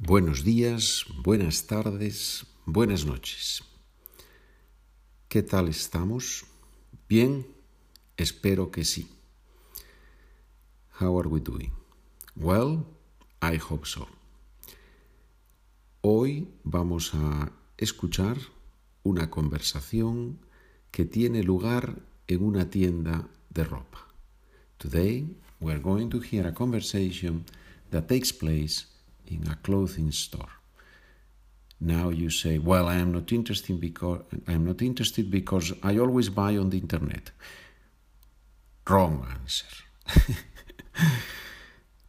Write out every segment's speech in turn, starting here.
Buenos días, buenas tardes, buenas noches. ¿Qué tal estamos? ¿Bien? Espero que sí. How are we doing? Well, I hope so. Hoy vamos a escuchar una conversación que tiene lugar en una tienda de ropa. Today, we are going to hear a conversation that takes place in a clothing store. Now you say, "Well, I am not interested because I am not interested because I always buy on the internet." Wrong answer.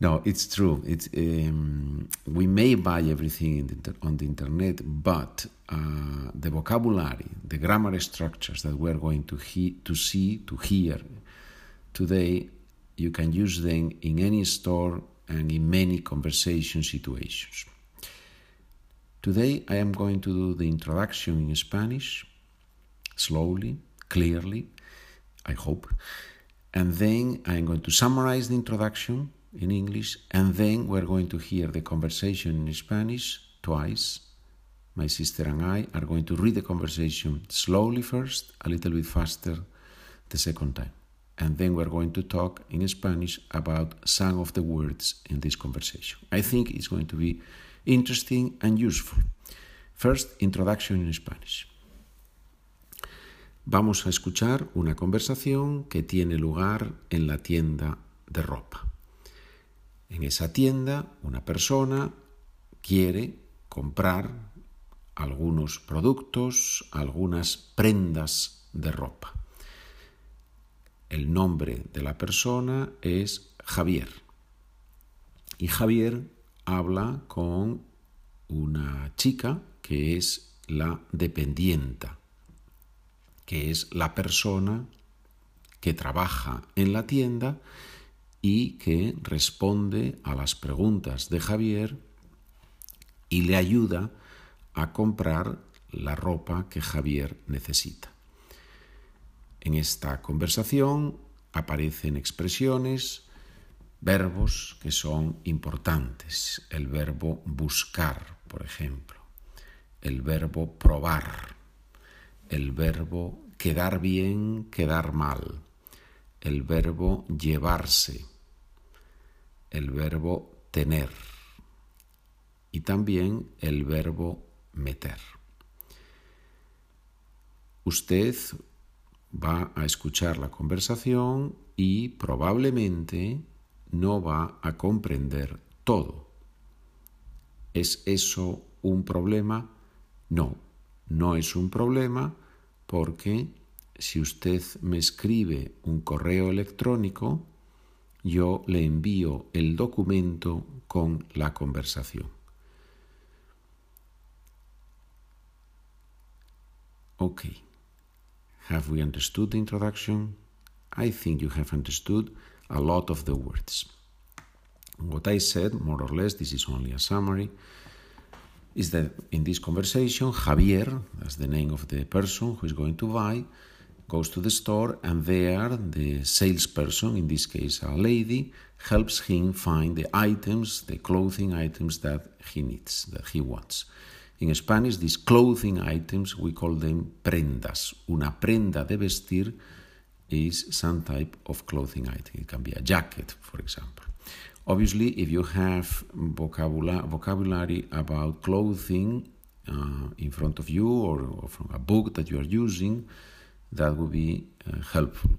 no, it's true. It's um, we may buy everything the, on the internet, but uh, the vocabulary, the grammar structures that we're going to to see to hear today, you can use them in any store and in many conversation situations. Today I am going to do the introduction in Spanish, slowly, clearly, I hope, and then I am going to summarize the introduction in English, and then we're going to hear the conversation in Spanish twice. My sister and I are going to read the conversation slowly first, a little bit faster the second time and then we're going to talk in Spanish about some of the words in this conversation. I think it's going to be interesting and useful. First, introduction in Spanish. Vamos a escuchar una conversación que tiene lugar en la tienda de ropa. En esa tienda, una persona quiere comprar algunos productos, algunas prendas de ropa. El nombre de la persona es Javier. Y Javier habla con una chica que es la dependienta, que es la persona que trabaja en la tienda y que responde a las preguntas de Javier y le ayuda a comprar la ropa que Javier necesita. En esta conversación aparecen expresiones, verbos que son importantes. El verbo buscar, por ejemplo. El verbo probar. El verbo quedar bien, quedar mal. El verbo llevarse. El verbo tener. Y también el verbo meter. Usted va a escuchar la conversación y probablemente no va a comprender todo. ¿Es eso un problema? No, no es un problema porque si usted me escribe un correo electrónico, yo le envío el documento con la conversación. Okay. Have we understood the introduction? I think you have understood a lot of the words. What I said, more or less, this is only a summary, is that in this conversation, Javier, that's the name of the person who is going to buy, goes to the store and there the salesperson, in this case a lady, helps him find the items, the clothing items that he needs, that he wants. In Spanish, these clothing items, we call them prendas. Una prenda de vestir is some type of clothing item. It can be a jacket, for example. Obviously, if you have vocabula- vocabulary about clothing uh, in front of you or, or, from a book that you are using, that would be uh, helpful.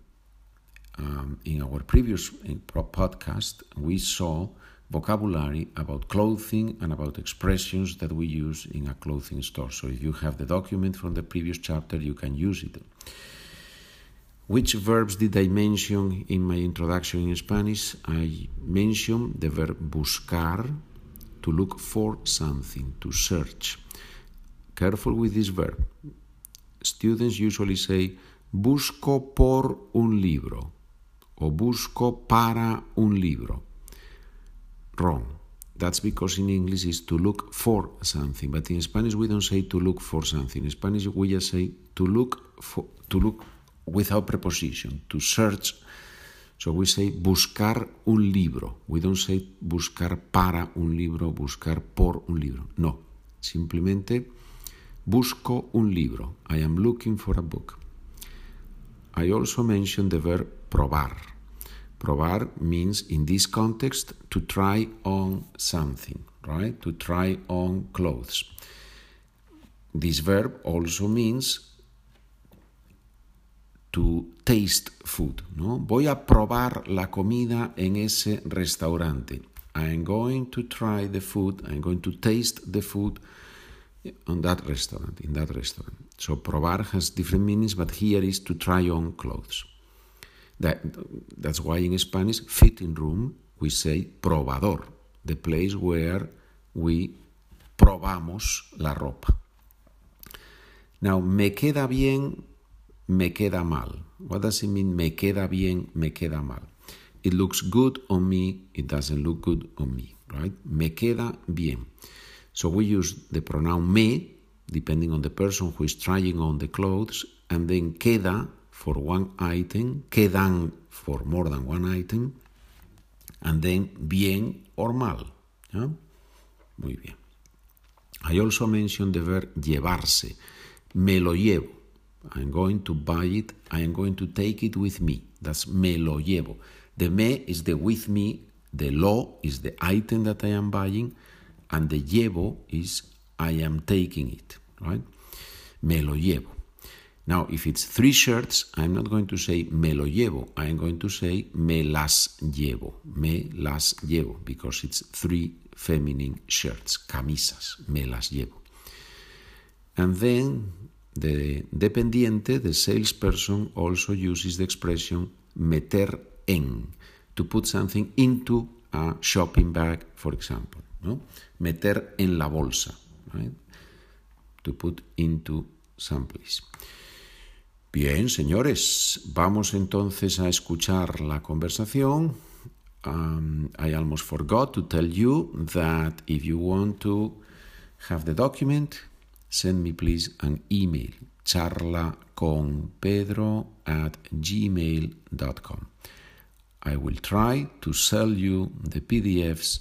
Um, in our previous podcast, we saw vocabulary about clothing and about expressions that we use in a clothing store. So if you have the document from the previous chapter, you can use it. Which verbs did I mention in my introduction in Spanish? I mentioned the verb buscar, to look for something, to search. Careful with this verb. Students usually say, busco por un libro o busco para un libro wrong. That's because in English is to look for something, but in Spanish we don't say to look for something. In Spanish we just say to look for to look without preposition, to search So we say buscar un libro. We don't say buscar para un libro, buscar por un libro. No, simplemente busco un libro. I am looking for a book. I also mentioned the verb probar. Probar means in this context to try on something, right? To try on clothes. This verb also means to taste food, ¿no? Voy a probar la comida en ese restaurante. I'm going to try the food, I'm going to taste the food on that restaurant, in that restaurant. So probar has different meanings, but here is to try on clothes. That, that's why in Spanish, fitting room, we say probador, the place where we probamos la ropa. Now, me queda bien, me queda mal. What does it mean, me queda bien, me queda mal? It looks good on me, it doesn't look good on me, right? Me queda bien. So we use the pronoun me, depending on the person who is trying on the clothes, and then queda for one item, quedan for more than one item, and then bien or mal. ¿ya? Muy bien. I also mentioned the verb llevarse. Me lo llevo. I'm going to buy it. I am going to take it with me. That's me lo llevo. The me is the with me. The lo is the item that I am buying. And the llevo is I am taking it. Right? Me lo llevo. Now, if it's three shirts, I'm not going to say me lo llevo. I'm going to say me las llevo. Me las llevo because it's three feminine shirts, camisas. Me las llevo. And then the dependiente, the salesperson, also uses the expression meter en to put something into a shopping bag, for example. ¿no? Meter en la bolsa. Right? To put into someplace. Bien, señores, vamos entonces a escuchar la conversación. Um, I almost forgot to tell you that if you want to have the document, send me please an email charla con pedro at gmail.com. I will try to sell you the PDFs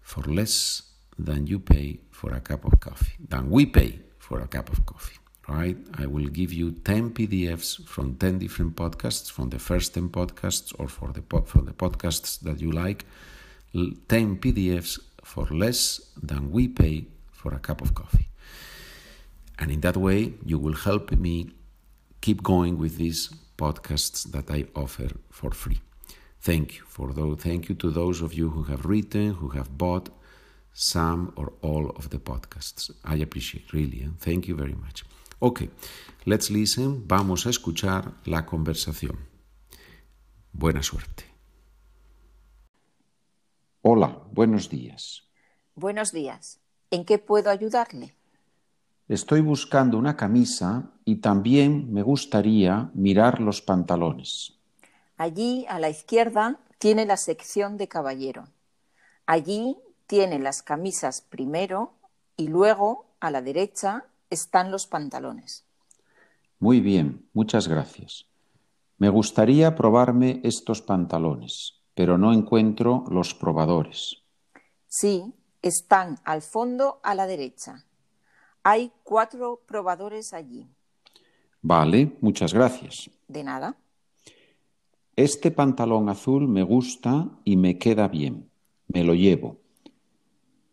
for less than you pay for a cup of coffee, than we pay for a cup of coffee. Right? I will give you 10 PDFs from 10 different podcasts, from the first 10 podcasts or for the, for the podcasts that you like, 10 PDFs for less than we pay for a cup of coffee. And in that way, you will help me keep going with these podcasts that I offer for free. Thank you for those, thank you to those of you who have written, who have bought some or all of the podcasts. I appreciate really. Eh? Thank you very much. Ok, let's listen. Vamos a escuchar la conversación. Buena suerte. Hola, buenos días. Buenos días. ¿En qué puedo ayudarle? Estoy buscando una camisa y también me gustaría mirar los pantalones. Allí, a la izquierda, tiene la sección de caballero. Allí tiene las camisas primero y luego, a la derecha, están los pantalones. Muy bien, muchas gracias. Me gustaría probarme estos pantalones, pero no encuentro los probadores. Sí, están al fondo a la derecha. Hay cuatro probadores allí. Vale, muchas gracias. De nada. Este pantalón azul me gusta y me queda bien. Me lo llevo.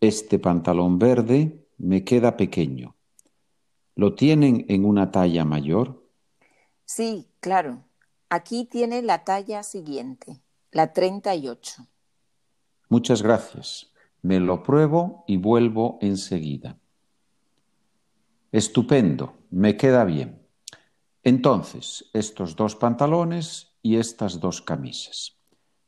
Este pantalón verde me queda pequeño. ¿Lo tienen en una talla mayor? Sí, claro. Aquí tiene la talla siguiente, la 38. Muchas gracias. Me lo pruebo y vuelvo enseguida. Estupendo, me queda bien. Entonces, estos dos pantalones y estas dos camisas.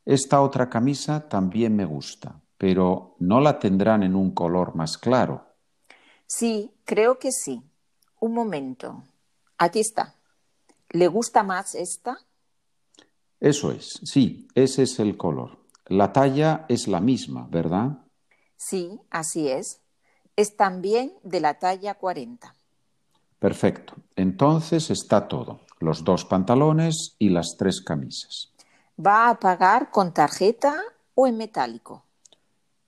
Esta otra camisa también me gusta, pero ¿no la tendrán en un color más claro? Sí, creo que sí. Un momento. Aquí está. ¿Le gusta más esta? Eso es, sí, ese es el color. La talla es la misma, ¿verdad? Sí, así es. Es también de la talla 40. Perfecto. Entonces está todo. Los dos pantalones y las tres camisas. ¿Va a pagar con tarjeta o en metálico?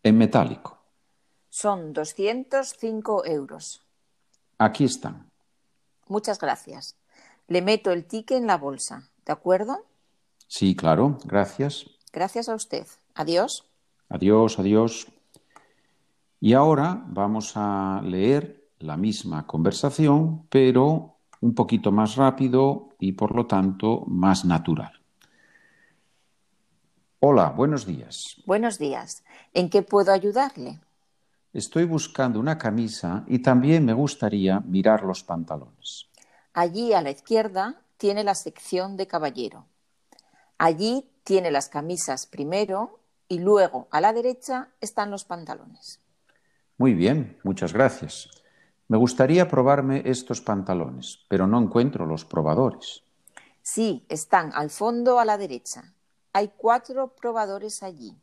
En metálico. Son 205 euros. Aquí están. Muchas gracias. Le meto el ticket en la bolsa, ¿de acuerdo? Sí, claro, gracias. Gracias a usted. Adiós. Adiós, adiós. Y ahora vamos a leer la misma conversación, pero un poquito más rápido y por lo tanto más natural. Hola, buenos días. Buenos días. ¿En qué puedo ayudarle? Estoy buscando una camisa y también me gustaría mirar los pantalones. Allí a la izquierda tiene la sección de caballero. Allí tiene las camisas primero y luego a la derecha están los pantalones. Muy bien, muchas gracias. Me gustaría probarme estos pantalones, pero no encuentro los probadores. Sí, están al fondo a la derecha. Hay cuatro probadores allí.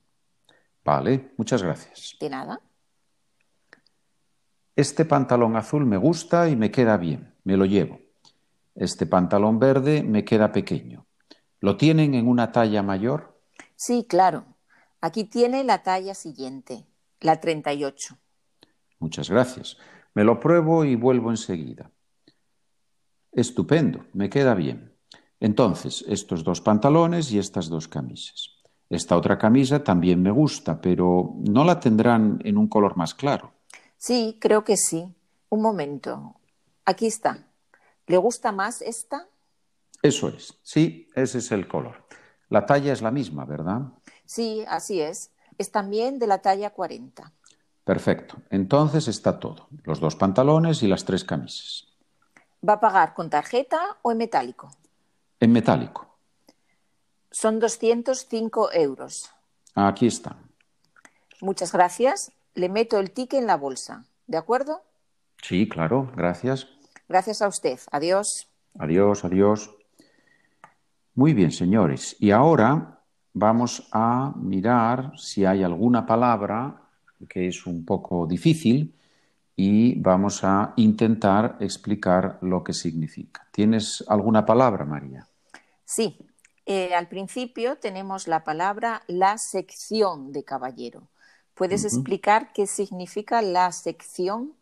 Vale, muchas gracias. De nada. Este pantalón azul me gusta y me queda bien, me lo llevo. Este pantalón verde me queda pequeño. ¿Lo tienen en una talla mayor? Sí, claro. Aquí tiene la talla siguiente, la 38. Muchas gracias. Me lo pruebo y vuelvo enseguida. Estupendo, me queda bien. Entonces, estos dos pantalones y estas dos camisas. Esta otra camisa también me gusta, pero ¿no la tendrán en un color más claro? Sí, creo que sí. Un momento. Aquí está. ¿Le gusta más esta? Eso es. Sí, ese es el color. La talla es la misma, ¿verdad? Sí, así es. Es también de la talla 40. Perfecto. Entonces está todo. Los dos pantalones y las tres camisas. ¿Va a pagar con tarjeta o en metálico? En metálico. Son 205 euros. Aquí están. Muchas gracias. Le meto el ticket en la bolsa. ¿De acuerdo? Sí, claro. Gracias. Gracias a usted. Adiós. Adiós, adiós. Muy bien, señores. Y ahora vamos a mirar si hay alguna palabra que es un poco difícil y vamos a intentar explicar lo que significa. ¿Tienes alguna palabra, María? Sí. Eh, al principio tenemos la palabra la sección de caballero. ¿Puedes explicar qué significa la sección?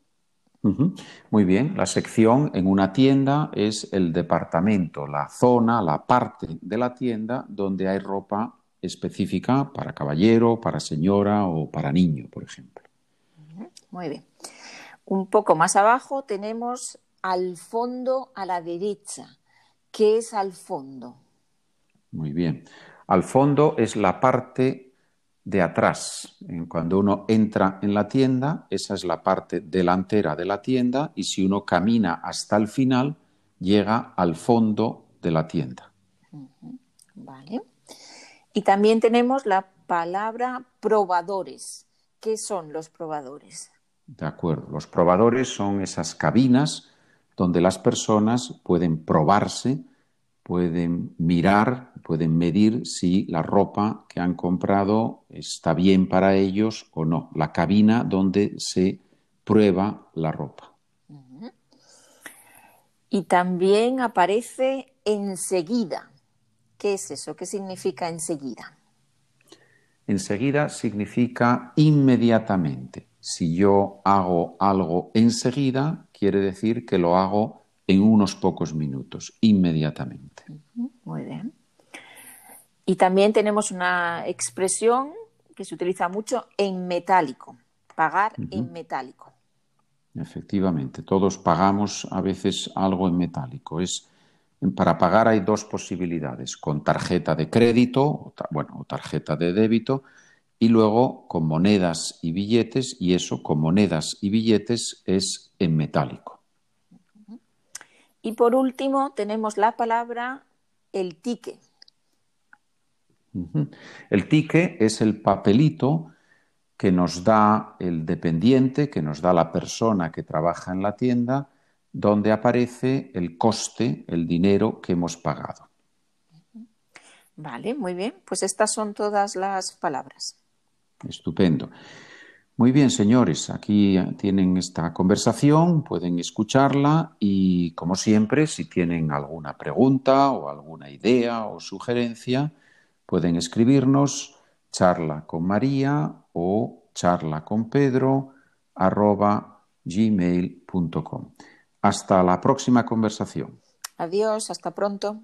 Muy bien, la sección en una tienda es el departamento, la zona, la parte de la tienda donde hay ropa específica para caballero, para señora o para niño, por ejemplo. Muy bien. Un poco más abajo tenemos al fondo a la derecha. ¿Qué es al fondo? Muy bien. Al fondo es la parte de atrás. Cuando uno entra en la tienda, esa es la parte delantera de la tienda y si uno camina hasta el final, llega al fondo de la tienda. Vale. Y también tenemos la palabra probadores. ¿Qué son los probadores? De acuerdo. Los probadores son esas cabinas donde las personas pueden probarse, pueden mirar, pueden medir si la ropa que han comprado está bien para ellos o no. La cabina donde se prueba la ropa. Y también aparece enseguida. ¿Qué es eso? ¿Qué significa enseguida? Enseguida significa inmediatamente. Si yo hago algo enseguida, quiere decir que lo hago en unos pocos minutos, inmediatamente. Muy bien. Y también tenemos una expresión que se utiliza mucho en metálico, pagar en metálico. Efectivamente, todos pagamos a veces algo en metálico. Es para pagar hay dos posibilidades, con tarjeta de crédito, bueno, o tarjeta de débito, y luego con monedas y billetes, y eso con monedas y billetes es en metálico. Y por último tenemos la palabra el ticket. El ticket es el papelito que nos da el dependiente, que nos da la persona que trabaja en la tienda, donde aparece el coste, el dinero que hemos pagado. Vale, muy bien. Pues estas son todas las palabras. Estupendo. Muy bien, señores, aquí tienen esta conversación, pueden escucharla y, como siempre, si tienen alguna pregunta o alguna idea o sugerencia, pueden escribirnos charla con María o charla con Pedro arroba gmail.com. Hasta la próxima conversación. Adiós, hasta pronto.